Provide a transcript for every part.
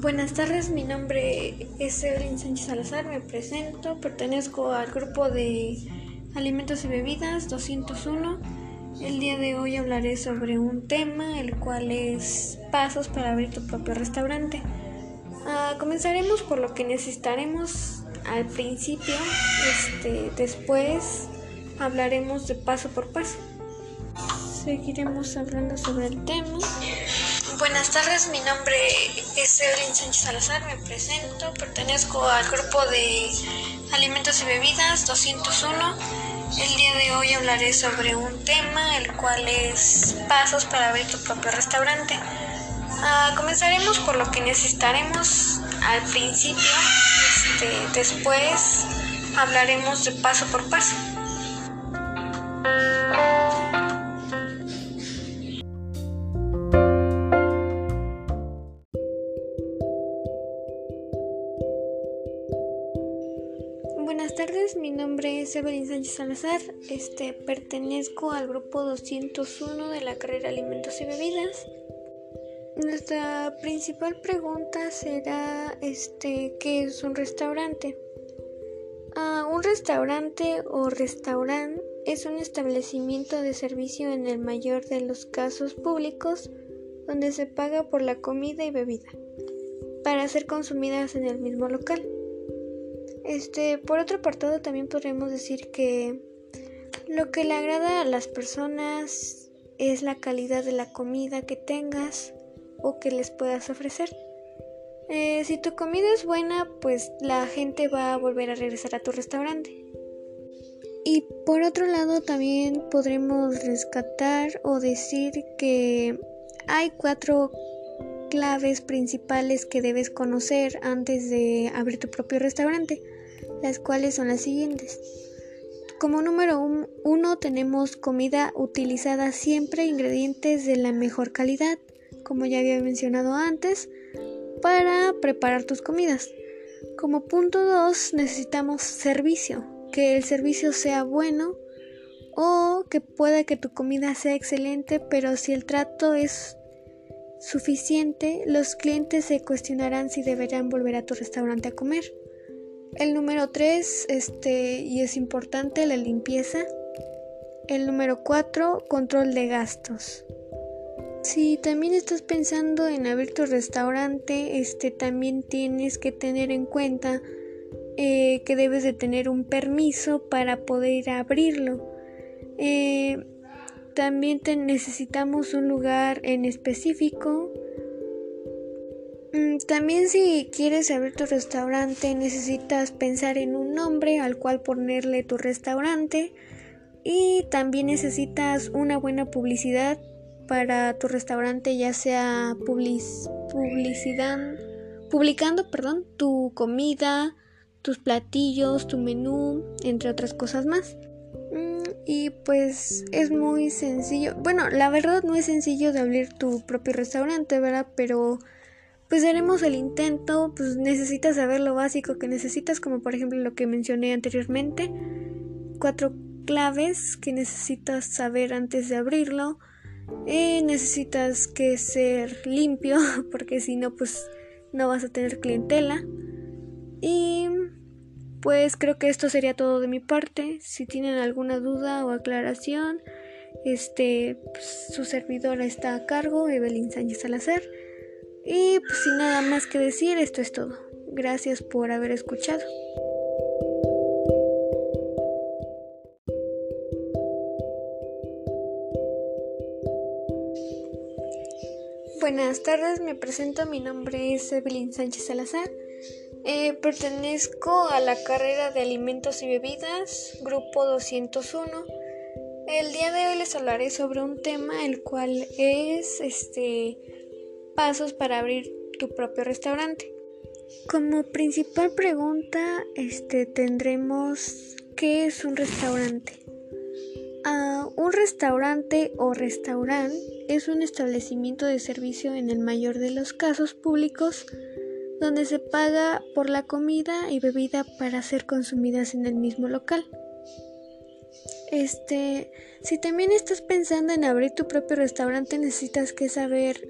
Buenas tardes, mi nombre es Evelyn Sánchez Salazar, me presento, pertenezco al grupo de alimentos y bebidas 201. El día de hoy hablaré sobre un tema, el cual es pasos para abrir tu propio restaurante. Ah, comenzaremos por lo que necesitaremos al principio, este, después hablaremos de paso por paso. Seguiremos hablando sobre el tema. Buenas tardes, mi nombre es Evelyn Sánchez Salazar, me presento, pertenezco al grupo de alimentos y bebidas 201. El día de hoy hablaré sobre un tema, el cual es pasos para abrir tu propio restaurante. Ah, comenzaremos por lo que necesitaremos al principio, este, después hablaremos de paso por paso. Evelyn Sánchez Salazar, este, pertenezco al grupo 201 de la carrera Alimentos y Bebidas. Nuestra principal pregunta será este, ¿qué es un restaurante? Ah, un restaurante o restaurante es un establecimiento de servicio en el mayor de los casos públicos donde se paga por la comida y bebida para ser consumidas en el mismo local. Este, por otro apartado también podremos decir que lo que le agrada a las personas es la calidad de la comida que tengas o que les puedas ofrecer. Eh, si tu comida es buena, pues la gente va a volver a regresar a tu restaurante. Y por otro lado también podremos rescatar o decir que hay cuatro claves principales que debes conocer antes de abrir tu propio restaurante, las cuales son las siguientes. Como número uno tenemos comida utilizada siempre ingredientes de la mejor calidad, como ya había mencionado antes, para preparar tus comidas. Como punto dos necesitamos servicio, que el servicio sea bueno o que pueda que tu comida sea excelente, pero si el trato es suficiente, los clientes se cuestionarán si deberán volver a tu restaurante a comer. El número 3, este, y es importante, la limpieza. El número 4, control de gastos. Si también estás pensando en abrir tu restaurante, este, también tienes que tener en cuenta eh, que debes de tener un permiso para poder abrirlo. Eh, también necesitamos un lugar en específico. Mm, también si quieres abrir tu restaurante necesitas pensar en un nombre al cual ponerle tu restaurante y también necesitas una buena publicidad para tu restaurante ya sea publicidad publicando perdón tu comida tus platillos tu menú entre otras cosas más y pues es muy sencillo. Bueno, la verdad no es sencillo de abrir tu propio restaurante, ¿verdad? Pero pues haremos el intento, pues necesitas saber lo básico que necesitas, como por ejemplo lo que mencioné anteriormente. Cuatro claves que necesitas saber antes de abrirlo. Eh, necesitas que ser limpio, porque si no, pues no vas a tener clientela. Y pues creo que esto sería todo de mi parte. Si tienen alguna duda o aclaración, este, pues, su servidora está a cargo, Evelyn Sánchez Salazar. Y pues sin nada más que decir, esto es todo. Gracias por haber escuchado. Buenas tardes, me presento, mi nombre es Evelyn Sánchez Salazar. Eh, pertenezco a la carrera de alimentos y bebidas, grupo 201. El día de hoy les hablaré sobre un tema el cual es este pasos para abrir tu propio restaurante. Como principal pregunta, este tendremos ¿qué es un restaurante? Ah, un restaurante o restaurante es un establecimiento de servicio en el mayor de los casos públicos donde se paga por la comida y bebida para ser consumidas en el mismo local. Este, si también estás pensando en abrir tu propio restaurante, necesitas que saber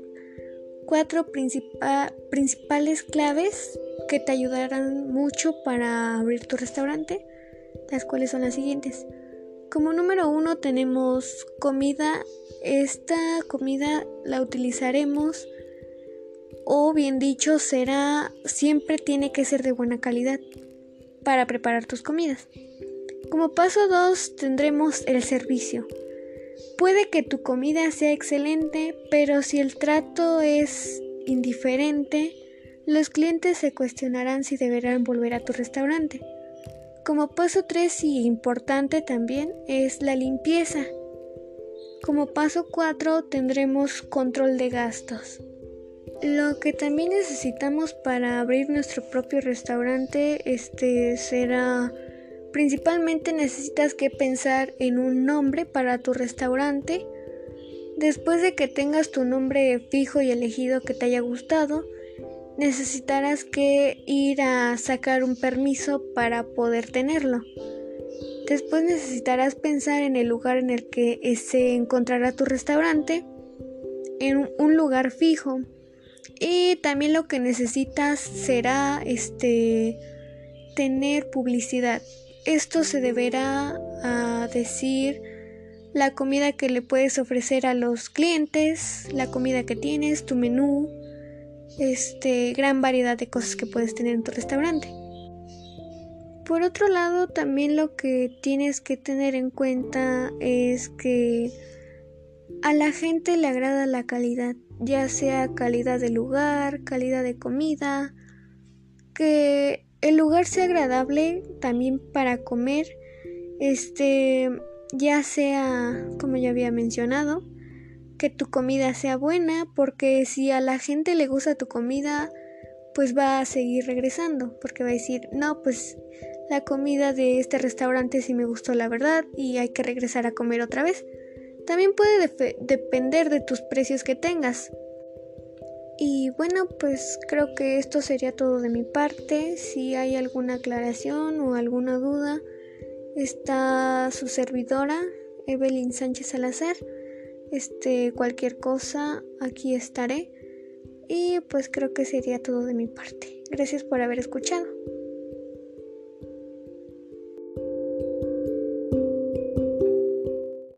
cuatro principales claves que te ayudarán mucho para abrir tu restaurante, las cuales son las siguientes. Como número uno tenemos comida. Esta comida la utilizaremos o bien dicho será siempre tiene que ser de buena calidad para preparar tus comidas. Como paso 2 tendremos el servicio. Puede que tu comida sea excelente, pero si el trato es indiferente, los clientes se cuestionarán si deberán volver a tu restaurante. Como paso 3 y importante también es la limpieza. Como paso 4 tendremos control de gastos. Lo que también necesitamos para abrir nuestro propio restaurante este será principalmente necesitas que pensar en un nombre para tu restaurante. Después de que tengas tu nombre fijo y elegido que te haya gustado, necesitarás que ir a sacar un permiso para poder tenerlo. Después necesitarás pensar en el lugar en el que se encontrará tu restaurante, en un lugar fijo. Y también lo que necesitas será este tener publicidad. Esto se deberá a decir la comida que le puedes ofrecer a los clientes, la comida que tienes, tu menú, este gran variedad de cosas que puedes tener en tu restaurante. Por otro lado, también lo que tienes que tener en cuenta es que a la gente le agrada la calidad ya sea calidad de lugar, calidad de comida, que el lugar sea agradable también para comer, este, ya sea, como ya había mencionado, que tu comida sea buena, porque si a la gente le gusta tu comida, pues va a seguir regresando, porque va a decir, no, pues la comida de este restaurante sí me gustó la verdad y hay que regresar a comer otra vez. También puede depender de tus precios que tengas. Y bueno, pues creo que esto sería todo de mi parte. Si hay alguna aclaración o alguna duda, está su servidora, Evelyn Sánchez Salazar. Este, cualquier cosa, aquí estaré. Y pues creo que sería todo de mi parte. Gracias por haber escuchado.